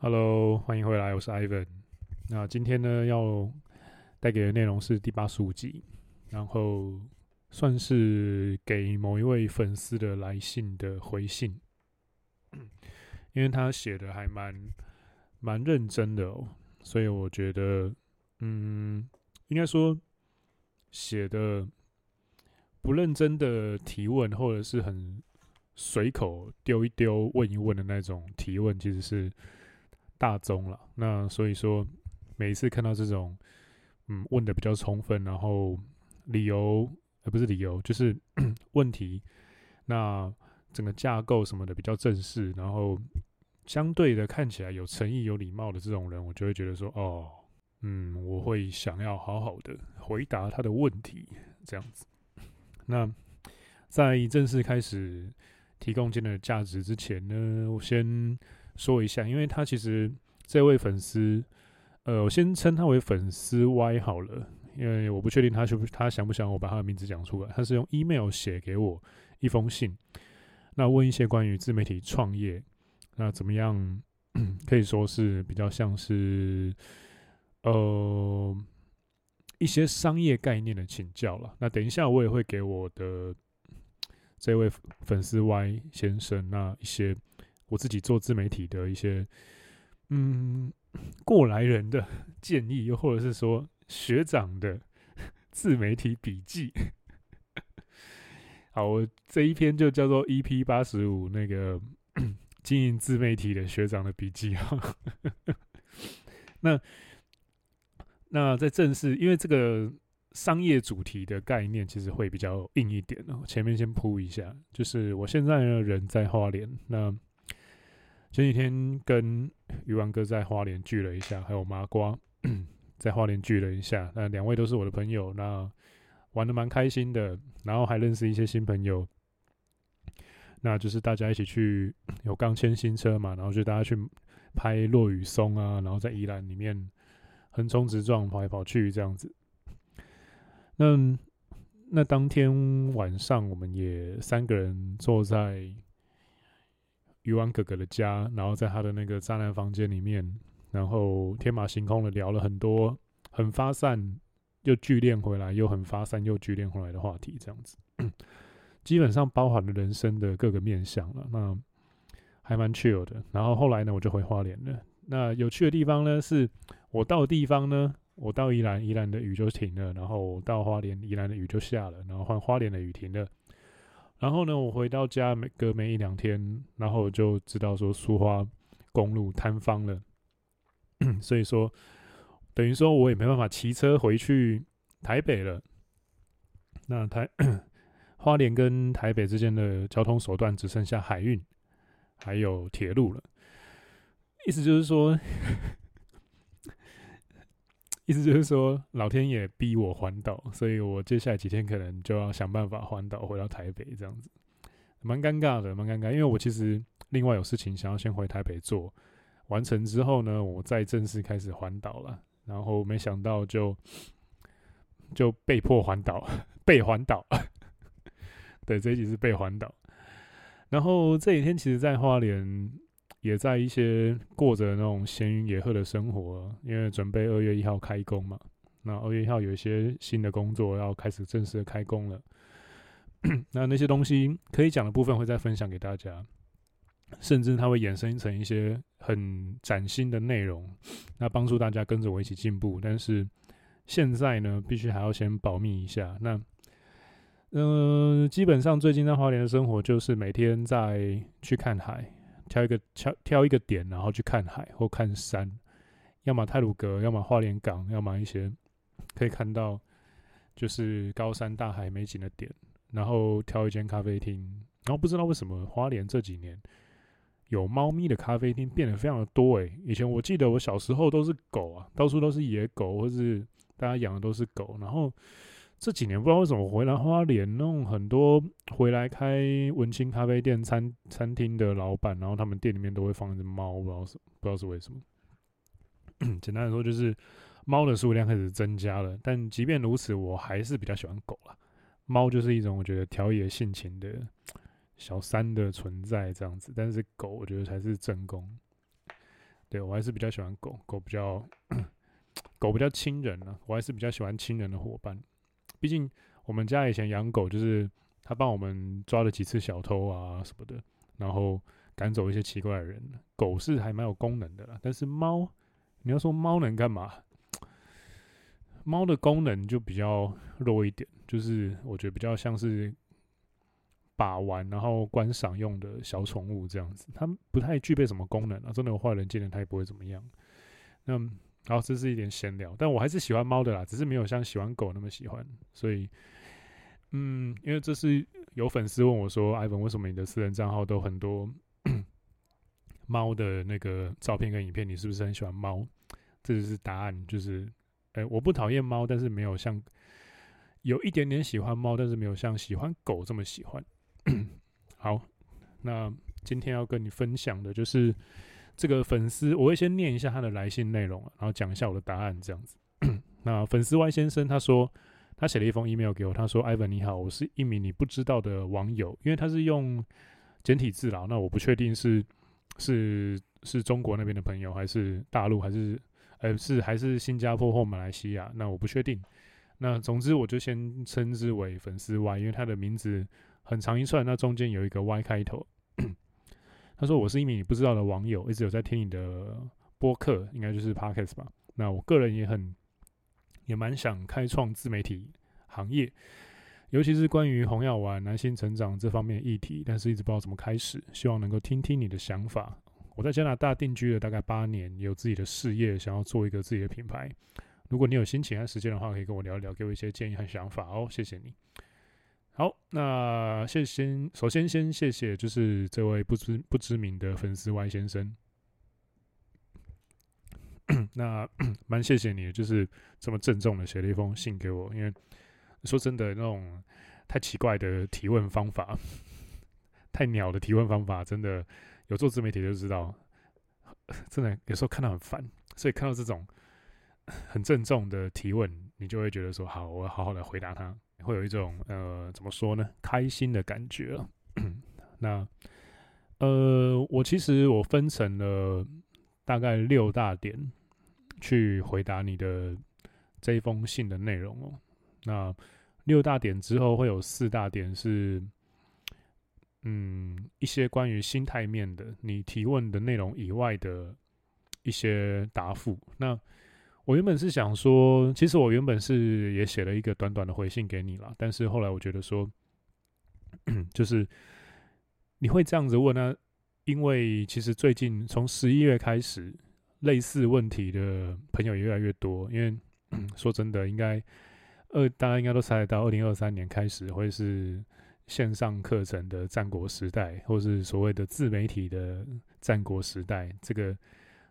Hello，欢迎回来，我是 Ivan。那今天呢，要带给的内容是第八十五集，然后算是给某一位粉丝的来信的回信，因为他写的还蛮蛮认真的哦，所以我觉得，嗯，应该说写的不认真的提问，或者是很。随口丢一丢、问一问的那种提问，其实是大宗了。那所以说，每一次看到这种，嗯，问的比较充分，然后理由，呃，不是理由，就是 问题，那整个架构什么的比较正式，然后相对的看起来有诚意、有礼貌的这种人，我就会觉得说，哦，嗯，我会想要好好的回答他的问题，这样子。那在正式开始。提供金的价值之前呢，我先说一下，因为他其实这位粉丝，呃，我先称他为粉丝 Y 好了，因为我不确定他是不是他想不想我把他的名字讲出来。他是用 email 写给我一封信，那问一些关于自媒体创业，那怎么样 可以说是比较像是呃一些商业概念的请教了。那等一下我也会给我的。这位粉丝 Y 先生，那一些我自己做自媒体的一些，嗯，过来人的 建议，又或者是说学长的 自媒体笔记。好，我这一篇就叫做 EP 八十五，那个经营自媒体的学长的笔记哈。那那在正式，因为这个。商业主题的概念其实会比较硬一点哦。前面先铺一下，就是我现在呢人在花莲，那前几天跟鱼丸哥在花莲聚了一下，还有麻瓜在花莲聚了一下，那两位都是我的朋友，那玩的蛮开心的，然后还认识一些新朋友。那就是大家一起去有刚签新车嘛，然后就大家去拍落雨松啊，然后在宜兰里面横冲直撞跑来跑去这样子。那那当天晚上，我们也三个人坐在鱼丸哥哥的家，然后在他的那个栅栏房间里面，然后天马行空的聊了很多很发散又聚敛回来，又很发散又聚敛回来的话题，这样子，基本上包含了人生的各个面向了。那还蛮 chill 的。然后后来呢，我就回花莲了。那有趣的地方呢，是我到地方呢。我到宜兰，宜兰的雨就停了，然后到花莲，宜兰的雨就下了，然后换花莲的雨停了。然后呢，我回到家没隔没一两天，然后我就知道说苏花公路坍方了，所以说等于说我也没办法骑车回去台北了。那台 花莲跟台北之间的交通手段只剩下海运，还有铁路了。意思就是说。意思就是说，老天爷逼我环岛，所以我接下来几天可能就要想办法环岛回到台北，这样子，蛮尴尬的，蛮尴尬。因为我其实另外有事情想要先回台北做，完成之后呢，我再正式开始环岛了。然后没想到就就被迫环岛，被环岛。对，这一集是被环岛。然后这几天其实，在花莲。也在一些过着那种闲云野鹤的生活，因为准备二月一号开工嘛。那二月一号有一些新的工作要开始正式的开工了。那那些东西可以讲的部分会再分享给大家，甚至它会衍生成一些很崭新的内容，那帮助大家跟着我一起进步。但是现在呢，必须还要先保密一下。那嗯、基本上最近在花莲的生活就是每天在去看海。挑一个挑挑一个点，然后去看海或看山，要么太鲁阁，要么花莲港，要么一些可以看到就是高山大海美景的点，然后挑一间咖啡厅。然后不知道为什么花莲这几年有猫咪的咖啡厅变得非常的多诶，以前我记得我小时候都是狗啊，到处都是野狗，或是大家养的都是狗，然后。这几年不知道为什么回来花莲弄很多回来开文青咖啡店、餐餐厅的老板，然后他们店里面都会放一只猫，不知道是不知道是为什么。简单来说，就是猫的数量开始增加了。但即便如此，我还是比较喜欢狗啦。猫就是一种我觉得调野性情的小三的存在这样子，但是狗我觉得才是正宫。对，我还是比较喜欢狗狗，比较 狗比较亲人呢、啊，我还是比较喜欢亲人的伙伴。毕竟我们家以前养狗，就是他帮我们抓了几次小偷啊什么的，然后赶走一些奇怪的人。狗是还蛮有功能的啦，但是猫，你要说猫能干嘛？猫的功能就比较弱一点，就是我觉得比较像是把玩然后观赏用的小宠物这样子，它不太具备什么功能啊。真的有坏人见了它也不会怎么样。那好，这是一点闲聊，但我还是喜欢猫的啦，只是没有像喜欢狗那么喜欢。所以，嗯，因为这是有粉丝问我说：“Ivan，为什么你的私人账号都很多 猫的那个照片跟影片？你是不是很喜欢猫？”这就是答案，就是。哎，我不讨厌猫，但是没有像有一点点喜欢猫，但是没有像喜欢狗这么喜欢。好，那今天要跟你分享的就是这个粉丝，我会先念一下他的来信内容，然后讲一下我的答案，这样子。那粉丝 Y 先生他说，他写了一封 email 给我，他说：“Ivan 你好，我是一名你不知道的网友，因为他是用简体字啦，那我不确定是是是中国那边的朋友，还是大陆，还是。”呃，是还是新加坡或马来西亚？那我不确定。那总之，我就先称之为粉丝 Y，因为他的名字很长一串，那中间有一个 Y 开头。他说：“我是一名你不知道的网友，一直有在听你的播客，应该就是 Podcast 吧。那我个人也很也蛮想开创自媒体行业，尤其是关于红药丸、男性成长这方面的议题，但是一直不知道怎么开始，希望能够听听你的想法。”我在加拿大定居了大概八年，有自己的事业，想要做一个自己的品牌。如果你有心情和时间的话，可以跟我聊一聊，给我一些建议和想法哦。谢谢你。好，那谢先首先先谢谢，就是这位不知不知名的粉丝 Y 先生。那 蛮谢谢你，就是这么郑重的写了一封信给我。因为说真的，那种太奇怪的提问方法，太鸟的提问方法，真的。有做自媒体就知道，真的有时候看到很烦，所以看到这种 很郑重的提问，你就会觉得说好，我要好好的回答他，会有一种呃怎么说呢，开心的感觉。那呃，我其实我分成了大概六大点去回答你的这一封信的内容哦。那六大点之后会有四大点是。嗯，一些关于心态面的，你提问的内容以外的一些答复。那我原本是想说，其实我原本是也写了一个短短的回信给你啦，但是后来我觉得说，就是你会这样子问呢？因为其实最近从十一月开始，类似问题的朋友也越来越多。因为 说真的，应该二大家应该都猜得到，二零二三年开始会是。线上课程的战国时代，或是所谓的自媒体的战国时代，这个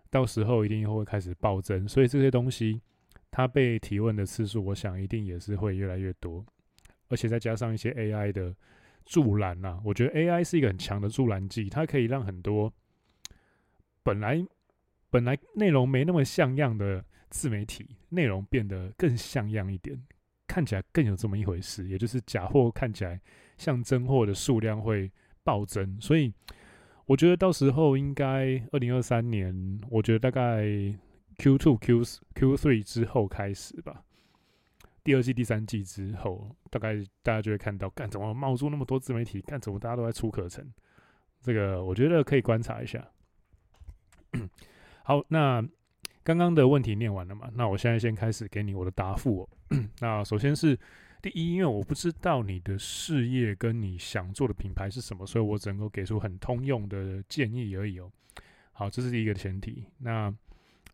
到时候一定会开始暴增，所以这些东西它被提问的次数，我想一定也是会越来越多，而且再加上一些 AI 的助燃呐，我觉得 AI 是一个很强的助燃剂，它可以让很多本来本来内容没那么像样的自媒体内容变得更像样一点，看起来更有这么一回事，也就是假货看起来。像真货的数量会暴增，所以我觉得到时候应该二零二三年，我觉得大概 Q two、Q Q three 之后开始吧，第二季、第三季之后，大概大家就会看到，干怎么冒出那么多自媒体？干怎么大家都在出课程？这个我觉得可以观察一下。好，那刚刚的问题念完了嘛？那我现在先开始给你我的答复哦。那首先是。第一，因为我不知道你的事业跟你想做的品牌是什么，所以我只能够给出很通用的建议而已哦。好，这是第一个前提。那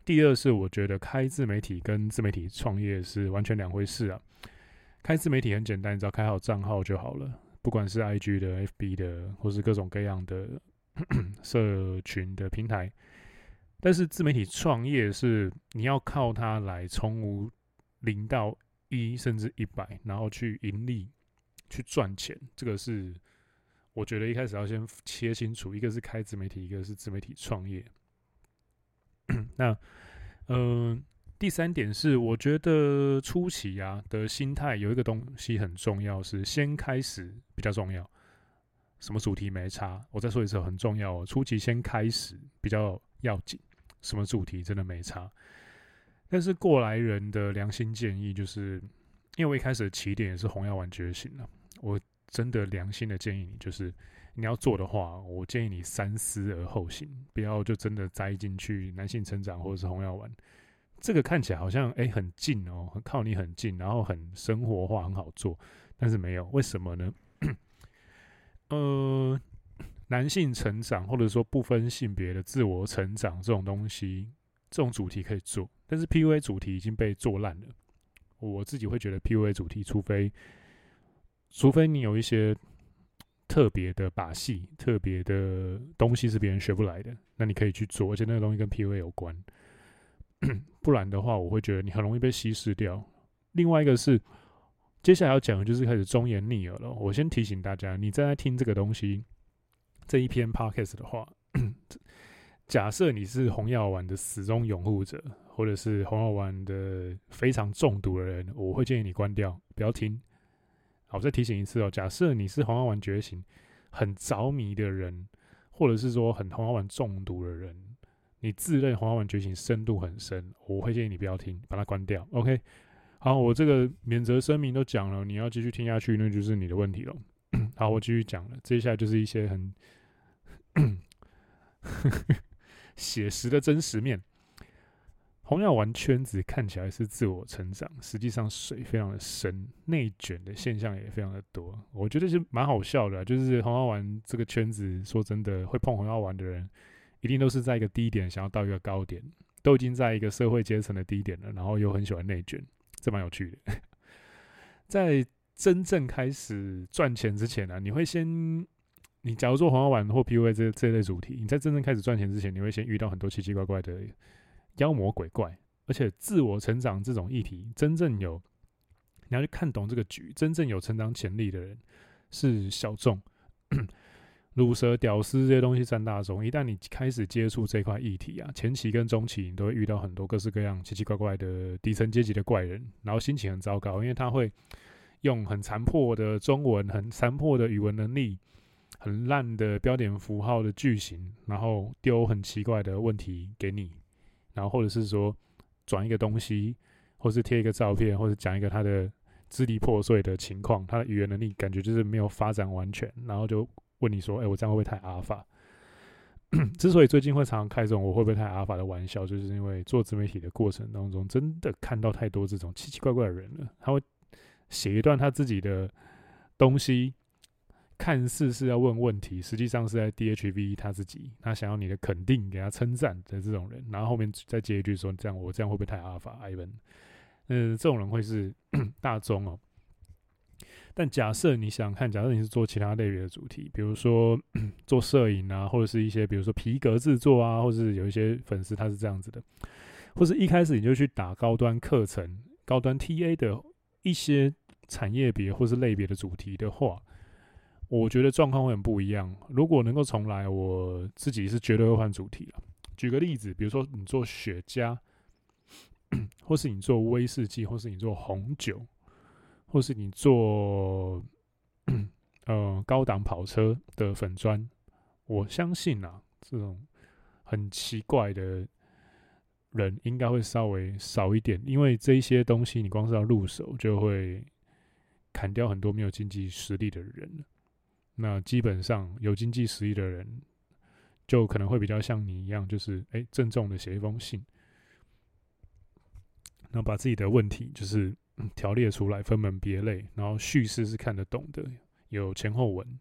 第二是，我觉得开自媒体跟自媒体创业是完全两回事啊。开自媒体很简单，你只要开好账号就好了，不管是 IG 的、FB 的，或是各种各样的 社群的平台。但是自媒体创业是你要靠它来从无零到。一甚至一百，然后去盈利，去赚钱，这个是我觉得一开始要先切清楚，一个是开自媒体，一个是自媒体创业。那，嗯、第三点是，我觉得初期啊的心态有一个东西很重要，是先开始比较重要。什么主题没差，我再说一次，很重要哦。初期先开始比较要紧，什么主题真的没差。但是过来人的良心建议就是，因为我一开始的起点也是红药丸觉醒了，我真的良心的建议你，就是你要做的话，我建议你三思而后行，不要就真的栽进去男性成长或者是红药丸。这个看起来好像哎、欸、很近哦，靠你很近，然后很生活化，很好做，但是没有，为什么呢？呃，男性成长或者说不分性别的自我成长这种东西，这种主题可以做，但是 PUA 主题已经被做烂了。我自己会觉得 PUA 主题，除非除非你有一些特别的把戏、特别的东西是别人学不来的，那你可以去做，而且那个东西跟 PUA 有关。不然的话，我会觉得你很容易被稀释掉。另外一个是，接下来要讲的就是开始忠言逆耳了。我先提醒大家，你正在听这个东西这一篇 podcast 的话，假设你是红药丸的死忠拥护者，或者是红药丸的非常中毒的人，我会建议你关掉，不要听。好，我再提醒一次哦，假设你是红药丸觉醒很着迷的人，或者是说很红药丸中毒的人。你自认红药丸觉醒深度很深，我会建议你不要听，把它关掉。OK，好，我这个免责声明都讲了，你要继续听下去，那就是你的问题了。好，我继续讲了，接下来就是一些很 写实的真实面。红药丸圈子看起来是自我成长，实际上水非常的深，内卷的现象也非常的多。我觉得是蛮好笑的，就是红药丸这个圈子，说真的，会碰红药丸的人。一定都是在一个低点，想要到一个高点，都已经在一个社会阶层的低点了，然后又很喜欢内卷，这蛮有趣的。在真正开始赚钱之前呢、你会先，你假如做红药丸或 PUA 这这类主题，你在真正开始赚钱之前，你会先遇到很多奇奇怪怪的妖魔鬼怪，而且自我成长这种议题，真正有你要去看懂这个局，真正有成长潜力的人是小众。鲁蛇、屌丝这些东西占大众。一旦你开始接触这块议题啊，前期跟中期你都会遇到很多各式各样奇奇怪怪的底层阶级的怪人，然后心情很糟糕，因为他会用很残破的中文、很残破的语文能力、很烂的标点符号的句型，然后丢很奇怪的问题给你，然后或者是说转一个东西，或是贴一个照片，或者讲一个他的支离破碎的情况，他的语言能力感觉就是没有发展完全，然后就。问你说：“哎、我这样会不会太阿尔法？” 之所以最近会常常开这种“我会不会太阿尔法”的玩笑，就是因为做自媒体的过程当中，真的看到太多这种奇奇怪怪的人了。他会写一段他自己的东西，看似是要问问题，实际上是在 DHV 他自己，他想要你的肯定，给他称赞的这种人，然后后面再接一句说：“这样我这样会不会太阿法？”Ivan，嗯，这种人会是 大众哦。但假设你想看，假设你是做其他类别的主题，比如说 做摄影啊，或者是一些比如说皮革制作啊，或者是有一些粉丝他是这样子的，或是一开始你就去打高端课程、高端 TA 的一些产业别或是类别的主题的话，我觉得状况会很不一样。如果能够重来，我自己是绝对会换主题了。举个例子，比如说你做雪茄，或是你做威士忌，或是你做红酒。或是你做呃高档跑车的粉砖，我相信啊，这种很奇怪的人应该会稍微少一点，因为这些东西你光是要入手就会砍掉很多没有经济实力的人。那基本上有经济实力的人，就可能会比较像你一样，就是哎郑重的写一封信，然后把自己的问题就是。条列出来，分门别类，然后叙事是看得懂的，有前后文。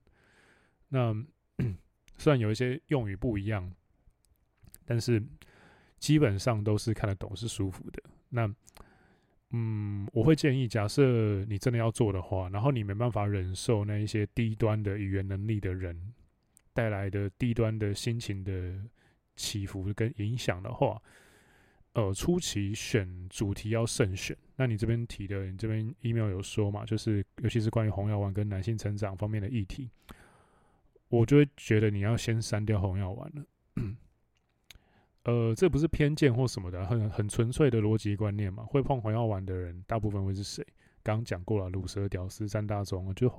那 虽然有一些用语不一样，但是基本上都是看得懂，是舒服的。那嗯，我会建议，假设你真的要做的话，然后你没办法忍受那一些低端的语言能力的人带来的低端的心情的起伏跟影响的话。呃，初期选主题要慎选。那你这边提的，你这边 email 有说嘛？就是尤其是关于红药丸跟男性成长方面的议题，我就会觉得你要先删掉红药丸了。呃，这不是偏见或什么的，很很纯粹的逻辑观念嘛。会碰红药丸的人，大部分会是谁？刚讲过了，卤蛇屌丝三大宗，就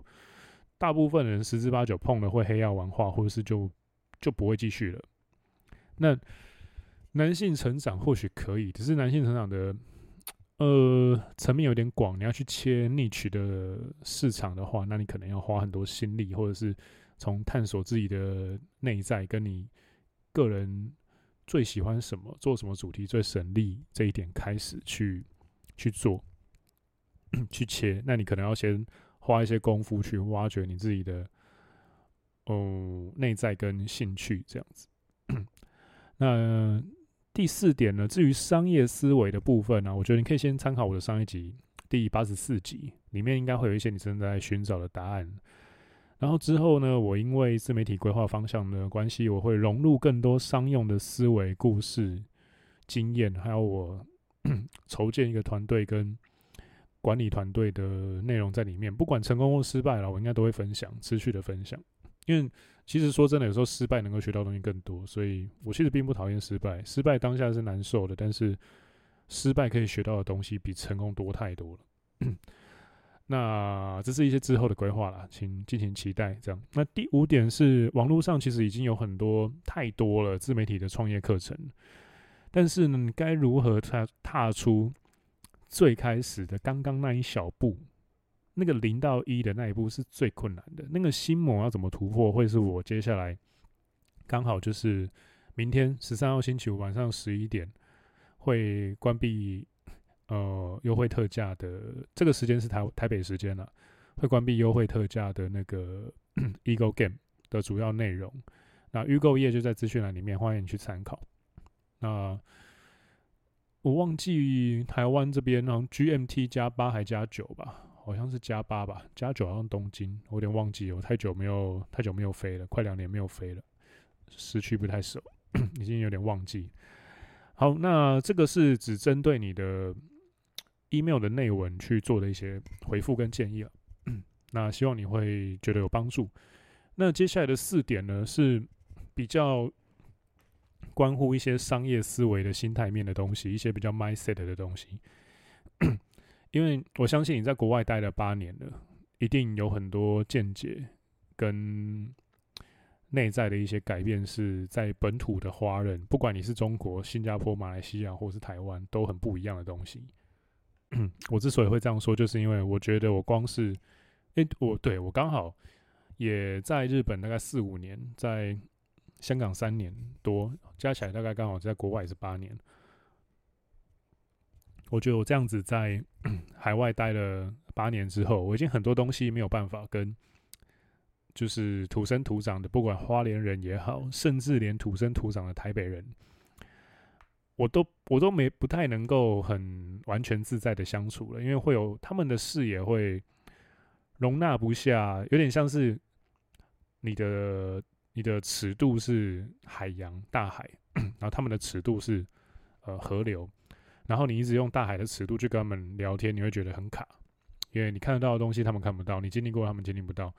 大部分人十之八九碰了会黑药丸化，或者是就就不会继续了。那男性成长或许可以，只是男性成长的呃层面有点广，你要去切 niche 的市场的话，那你可能要花很多心力，或者是从探索自己的内在，跟你个人最喜欢什么，做什么主题最省力这一点开始去去做 去切，那你可能要先花一些功夫去挖掘你自己的哦内在跟兴趣这样子。那第四点呢，至于商业思维的部分呢、我觉得你可以先参考我的上一集第八十四集，里面应该会有一些你正在寻找的答案。然后之后呢，我因为自媒体规划方向的关系，我会融入更多商用的思维、故事、经验，还有我 筹建一个团队跟管理团队的内容在里面。不管成功或失败了，我应该都会分享，持续的分享，因为。其实说真的，有时候失败能够学到东西更多，所以我其实并不讨厌失败。失败当下是难受的，但是失败可以学到的东西比成功多太多了。那这是一些之后的规划啦，请敬请期待。这样，那第五点是网络上其实已经有很多太多了自媒体的创业课程，但是呢，该如何踏踏出最开始的刚刚那一小步？那个零到一的那一步是最困难的，那个心魔要怎么突破，会是我接下来刚好就是明天十三号星期五晚上十一点会关闭呃优惠特价的这个时间是台台北时间了，会关闭优惠特价的那个 Ego Game 的主要内容。那预购页就在资讯栏里面，欢迎你去参考。那我忘记台湾这边好像 GMT 加八还加九吧。好像是加八吧，加九好像东京，我有点忘记，我太久没有太久没有飞了，快两年没有飞了，时区不太熟，已经有点忘记。好，那这个是只针对你的 email 的内文去做的一些回复跟建议了。那希望你会觉得有帮助。那接下来的四点呢，是比较关乎一些商业思维的心态面的东西，一些比较 mindset 的东西。因为我相信你在国外待了八年了，一定有很多见解跟内在的一些改变，是在本土的华人，不管你是中国、新加坡、马来西亚或是台湾，都很不一样的东西。我之所以会这样说，就是因为我觉得我光是，诶，我对我刚好也在日本大概四五年，在香港三年多，加起来大概刚好在国外也是八年。我觉得我这样子在 海外待了八年之后，我已经很多东西没有办法跟，就是土生土长的，不管花莲人也好，甚至连土生土长的台北人，我都我都没不太能够很完全自在的相处了，因为会有他们的视野会容纳不下，有点像是你的你的尺度是海洋大海，然后他们的尺度是呃河流。然后你一直用大海的尺度去跟他们聊天，你会觉得很卡，因为你看得到的东西他们看不到，你经历过他们经历不到。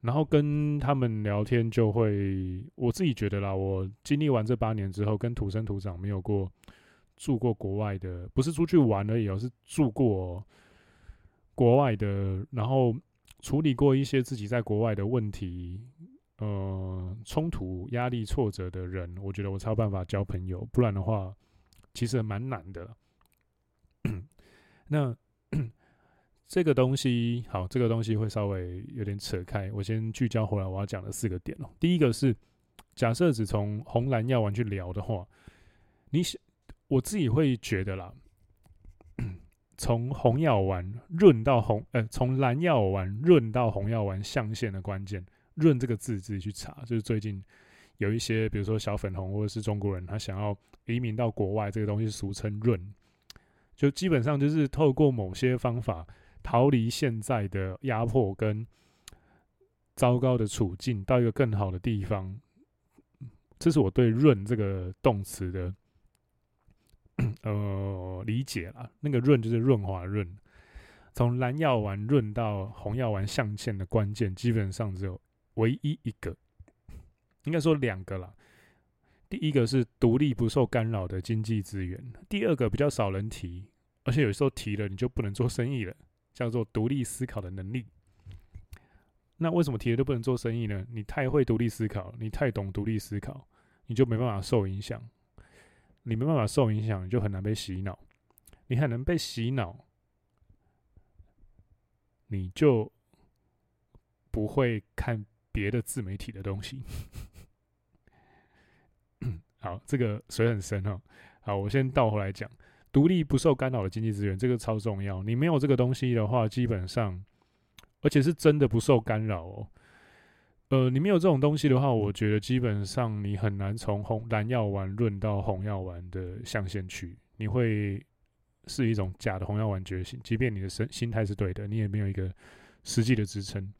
然后跟他们聊天就会，我自己觉得啦，我经历完这八年之后，跟土生土长没有过住过国外的，不是出去玩而已，而是住过国外的，然后处理过一些自己在国外的问题，呃，冲突、压力、挫折的人，我觉得我才有办法交朋友，不然的话。其实蛮难的。那这个东西，好，这个东西会稍微有点扯开。我先聚焦回来，我要讲的四个点哦。第一个是，假设只从红蓝药丸去聊的话，你，我自己会觉得啦，从红药丸润到红，呃，从蓝药丸润到红药丸象限的关键，润这个字自己去查，就是最近。有一些，比如说小粉红或者是中国人，他想要移民到国外，这个东西俗称“润”，就基本上就是透过某些方法逃离现在的压迫跟糟糕的处境，到一个更好的地方。这是我对“润”这个动词的呃理解啦。那个“润”就是润滑润，从蓝药丸润到红药丸象限的关键，基本上只有唯一一个。应该说两个啦，第一个是独立不受干扰的经济资源，第二个比较少人提，而且有时候提了你就不能做生意了，叫做独立思考的能力。那为什么提了都不能做生意呢？你太会独立思考，你太懂独立思考，你就没办法受影响。你没办法受影响，你就很难被洗脑。你很难被洗脑，你就不会看别的自媒体的东西。好，这个水很深哦。好，我先倒回来讲，独立不受干扰的经济资源，这个超重要。你没有这个东西的话，基本上，而且是真的不受干扰哦。呃，你没有这种东西的话，我觉得基本上你很难从红蓝药丸论到红药丸的象限去，你会是一种假的红药丸觉醒。即便你的身心态是对的，你也没有一个实际的支撑。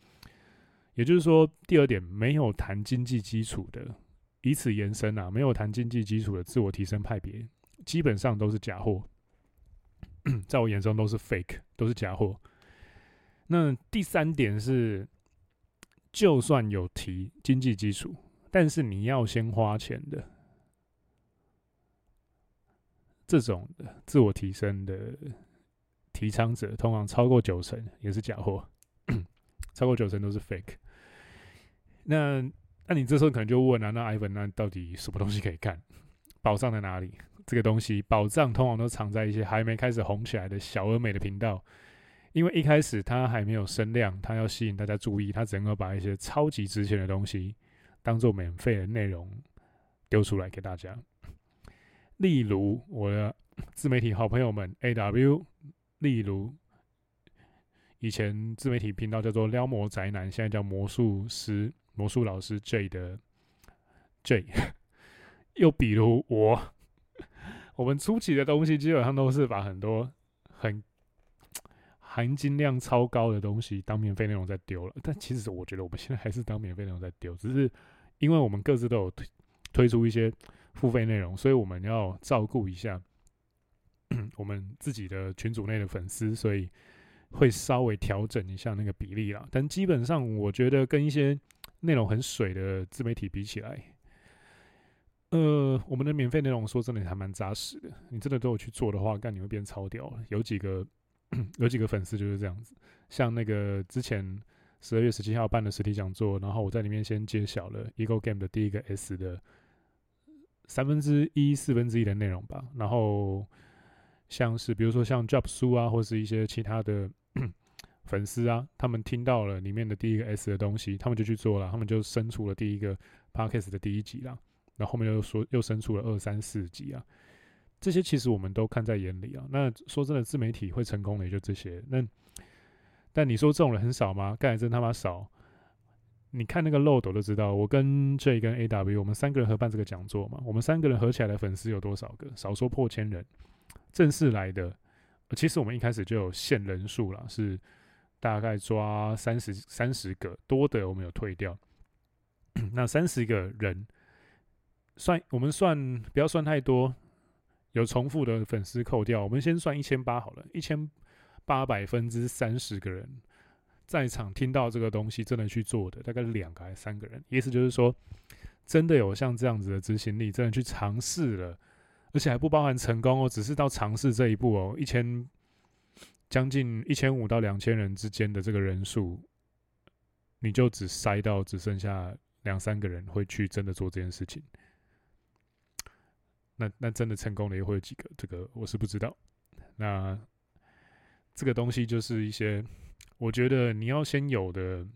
也就是说，第二点，没有谈经济基础的，以此延伸啊，没有谈经济基础的自我提升派别，基本上都是假货，在我眼中都是 fake，都是假货。那第三点是。就算有提经济基础，但是你要先花钱的这种的自我提升的提倡者，通常超过九成也是假货，超过九成都是 fake。那那你这时候可能就问了，那 Ivan，那到底什么东西可以看？宝藏在哪里？这个东西宝藏通常都藏在一些还没开始红起来的小而美的频道。因为一开始它还没有声量，它要吸引大家注意，它只能够把一些超级值钱的东西当做免费的内容丢出来给大家。例如我的自媒体好朋友们 AW，例如以前自媒体频道叫做撩魔宅男，现在叫魔术师魔术老师 J 的 J。又比如我，我们初期的东西基本上都是把很多很。含金量超高的东西当免费内容在丢了，但其实我觉得我们现在还是当免费内容在丢，只是因为我们各自都有推推出一些付费内容，所以我们要照顾一下我们自己的群组内的粉丝，所以会稍微调整一下那个比例啦。但基本上，我觉得跟一些内容很水的自媒体比起来，呃，我们的免费内容说真的还蛮扎实的。你真的都有去做的话，干你会变超屌。有几个。有几个粉丝就是这样子，像那个之前十二月十七号办的实体讲座，然后我在里面先揭晓了 Ego Game 的第一个 S 的三分之一、四分之一的内容吧。然后像是比如说像 Job 书啊，或是一些其他的 粉丝啊，他们听到了里面的第一个 S 的东西，他们就去做了，他们就生出了第一个 Podcast 的第一集啦，然后面又说又生出了二三四集啊。这些其实我们都看在眼里啊。那说真的，自媒体会成功的也就这些。那但你说这种人很少吗？盖真他妈少。你看那个漏斗都知道，我跟 J 跟 AW，我们三个人合办这个讲座嘛。我们三个人合起来的粉丝有多少个？少说破千人。正式来的，其实我们一开始就有限人数了，是大概抓三十三十个，多的我们有退掉。那三十个人算我们算不要算太多。有重复的粉丝扣掉，我们先算一千八好了，一千八百分之三十个人在场听到这个东西，真的去做的大概两个还是三个人？意思就是说，真的有像这样子的执行力，真的去尝试了，而且还不包含成功哦，只是到尝试这一步哦，一千将近一千五到两千人之间的这个人数，你就只筛到只剩下两三个人会去真的做这件事情。那那真的成功的也会有几个？这个我是不知道。那这个东西就是一些，我觉得你要先有的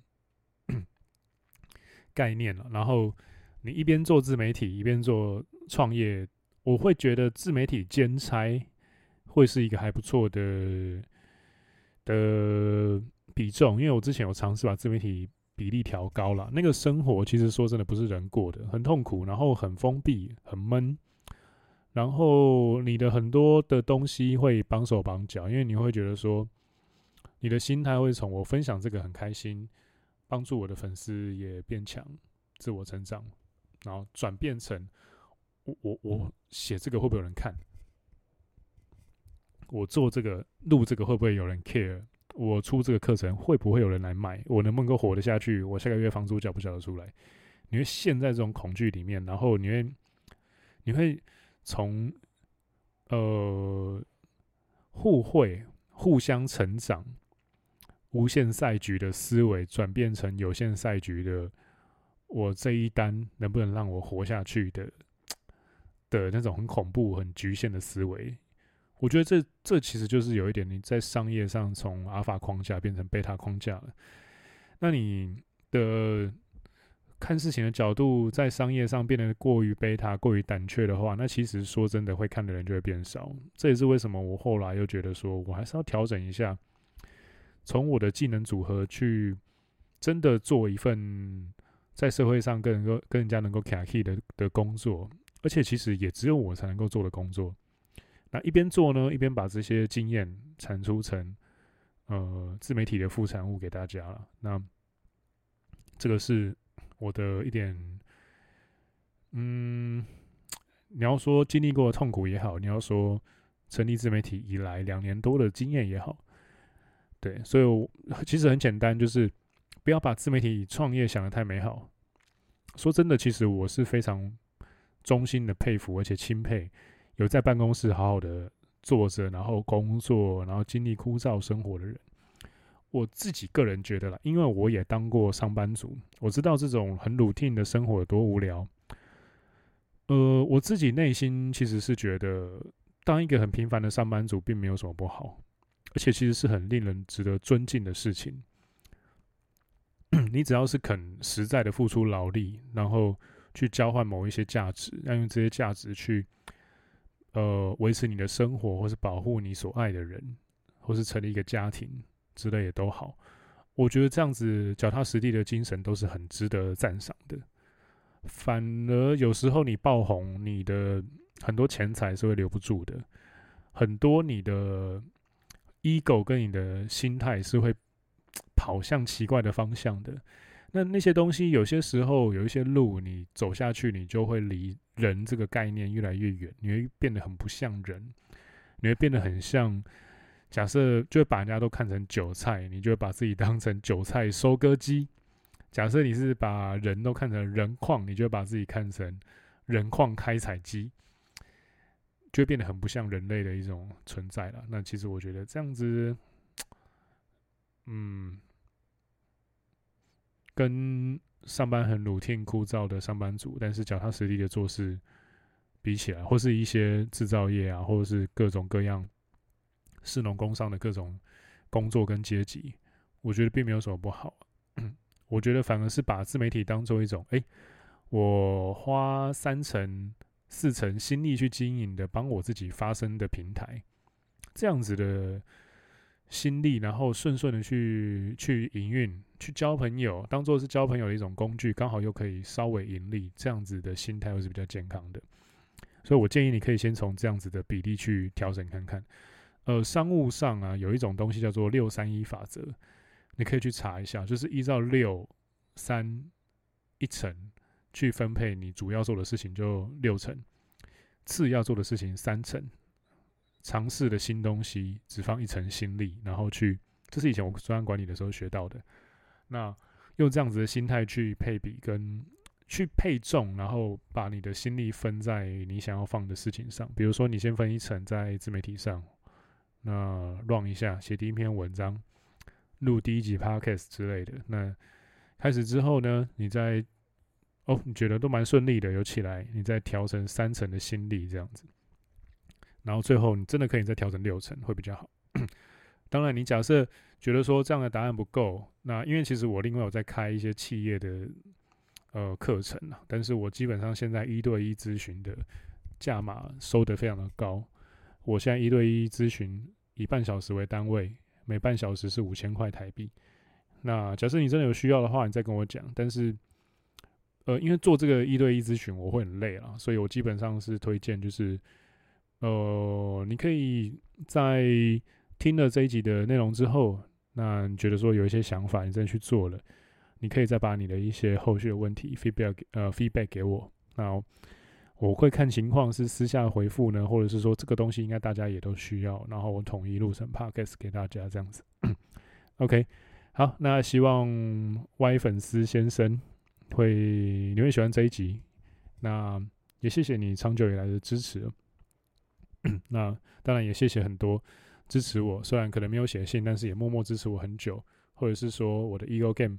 概念了。然后你一边做自媒体，一边做创业，我会觉得自媒体兼差会是一个还不错的的比重。因为我之前有尝试把自媒体比例调高了，那个生活其实说真的不是人过的，很痛苦，然后很封闭，很闷。然后你的很多的东西会绑手绑脚，因为你会觉得说，你的心态会从我分享这个很开心，帮助我的粉丝也变强，自我成长，然后转变成我我我写这个会不会有人看？我做这个录这个会不会有人 care？我出这个课程会不会有人来买？我能不能够活得下去？我下个月房租缴不缴得出来？你会陷在这种恐惧里面，然后你会你会。从呃互惠、互相成长、无限赛局的思维转变成有限赛局的，我这一单能不能让我活下去的的那种很恐怖、很局限的思维。我觉得这这其实就是有一点你在商业上从阿尔法框架变成贝塔框架了。那你的看事情的角度在商业上变得过于贝塔、过于胆怯的话，那其实说真的，会看的人就会变少。这也是为什么我后来又觉得说我还是要调整一下，从我的技能组合去真的做一份在社会上更能够跟人家能够卡 key 的的工作，而且其实也只有我才能够做的工作。那一边做呢，一边把这些经验产出成呃自媒体的副产物给大家了。那这个是我的一点，嗯，你要说经历过痛苦也好，你要说成立自媒体以来两年多的经验也好，对，所以我其实很简单，就是不要把自媒体创业想得太美好。说真的，其实我是非常衷心的佩服，而且钦佩。有在办公室好好的坐着，然后工作，然后经历枯燥生活的人，我自己个人觉得啦，因为我也当过上班族，我知道这种很 routine 的生活有多无聊。呃，我自己内心其实是觉得，当一个很平凡的上班族并没有什么不好，而且其实是很令人值得尊敬的事情。你只要是肯实在的付出劳力，然后去交换某一些价值，要用这些价值去。呃，维持你的生活，或是保护你所爱的人，或是成立一个家庭之类的都好。我觉得这样子脚踏实地的精神都是很值得赞赏的。反而有时候你爆红，你的很多钱财是会留不住的，很多你的 ego 跟你的心态是会跑向奇怪的方向的。那那些东西，有些时候有一些路，你走下去，你就会离人这个概念越来越远，你会变得很不像人，你会变得很像，假设就会把人家都看成韭菜，你就会把自己当成韭菜收割机。假设你是把人都看成人矿，你就会把自己看成人矿开采机，就会变得很不像人类的一种存在了。那其实我觉得这样子，嗯。跟上班很 routine 枯燥的上班族，但是脚踏实地的做事比起来，或是一些制造业啊，或者是各种各样士农工商的各种工作跟阶级，我觉得并没有什么不好。我觉得反而是把自媒体当做一种，哎、我花三成、四成心力去经营的，帮我自己发声的平台，这样子的。心力，然后顺顺的去去营运，去交朋友，当做是交朋友的一种工具，刚好又可以稍微盈利，这样子的心态会是比较健康的。所以我建议你可以先从这样子的比例去调整看看。呃，商务上啊，有一种东西叫做六三一法则，你可以去查一下，就是依照六三一成去分配你主要做的事情，就六成，次要做的事情三成。尝试的新东西，只放一层心力，然后去，这是以前我专案管理的时候学到的。那用这样子的心态去配比跟去配重，然后把你的心力分在你想要放的事情上。比如说，你先分一层在自媒体上，那 run 一下，写第一篇文章，录第一集 podcast 之类的。那开始之后呢，你再哦，你觉得都蛮顺利的，有起来，你再调成三成的心力这样子。然后最后，你真的可以再调整六成，会比较好。当然，你假设觉得说这样的答案不够，那因为其实我另外有在开一些企业的呃课程啊，但是我基本上现在一对一咨询的价码收得非常的高。我现在一对一咨询以半小时为单位，每半小时是五千块台币。那假设你真的有需要的话，你再跟我讲。但是呃，因为做这个一对一咨询我会很累啊，所以我基本上是推荐就是。呃，你可以在听了这一集的内容之后，那你觉得说有一些想法，你真的去做了，你可以再把你的一些后续的问题 feedback 呃 feedback 给我，那我会看情况是私下回复呢，或者是说这个东西应该大家也都需要，然后我统一录成 podcast 给大家这样子。OK，好，那希望 Y 粉丝先生会你会喜欢这一集，那也谢谢你长久以来的支持。那当然也谢谢很多支持我，虽然可能没有写信，但是也默默支持我很久，或者是说我的 Ego Game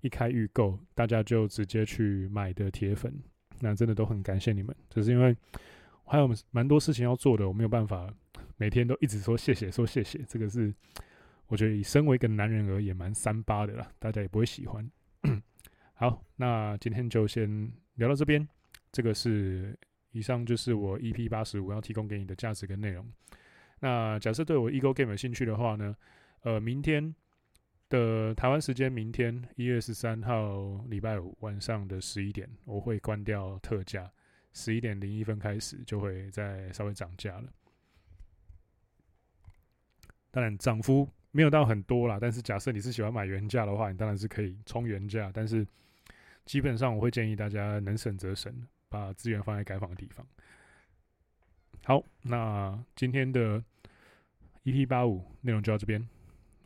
一开预购，大家就直接去买的铁粉，那真的都很感谢你们。只是因为还有蛮多事情要做的，我没有办法每天都一直说谢谢说谢谢，这个是我觉得以身为一个男人而言蛮三八的啦，大家也不会喜欢。好，那今天就先聊到这边。这个是以上就是我 EP 八十五要提供给你的价值跟内容。那假设对我 Ego Game 有兴趣的话呢，呃，明天的台湾时间，明天一月十三号礼拜五晚上的十一点，我会关掉特价，十一点零一分开始就会再稍微涨价了。当然涨幅没有到很多啦，但是假设你是喜欢买原价的话，你当然是可以冲原价，但是基本上我会建议大家能省则省，把资源放在该放的地方。好，那今天的 EP 八五内容就到这边，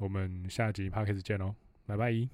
我们下集 Podcast 见喽，拜拜。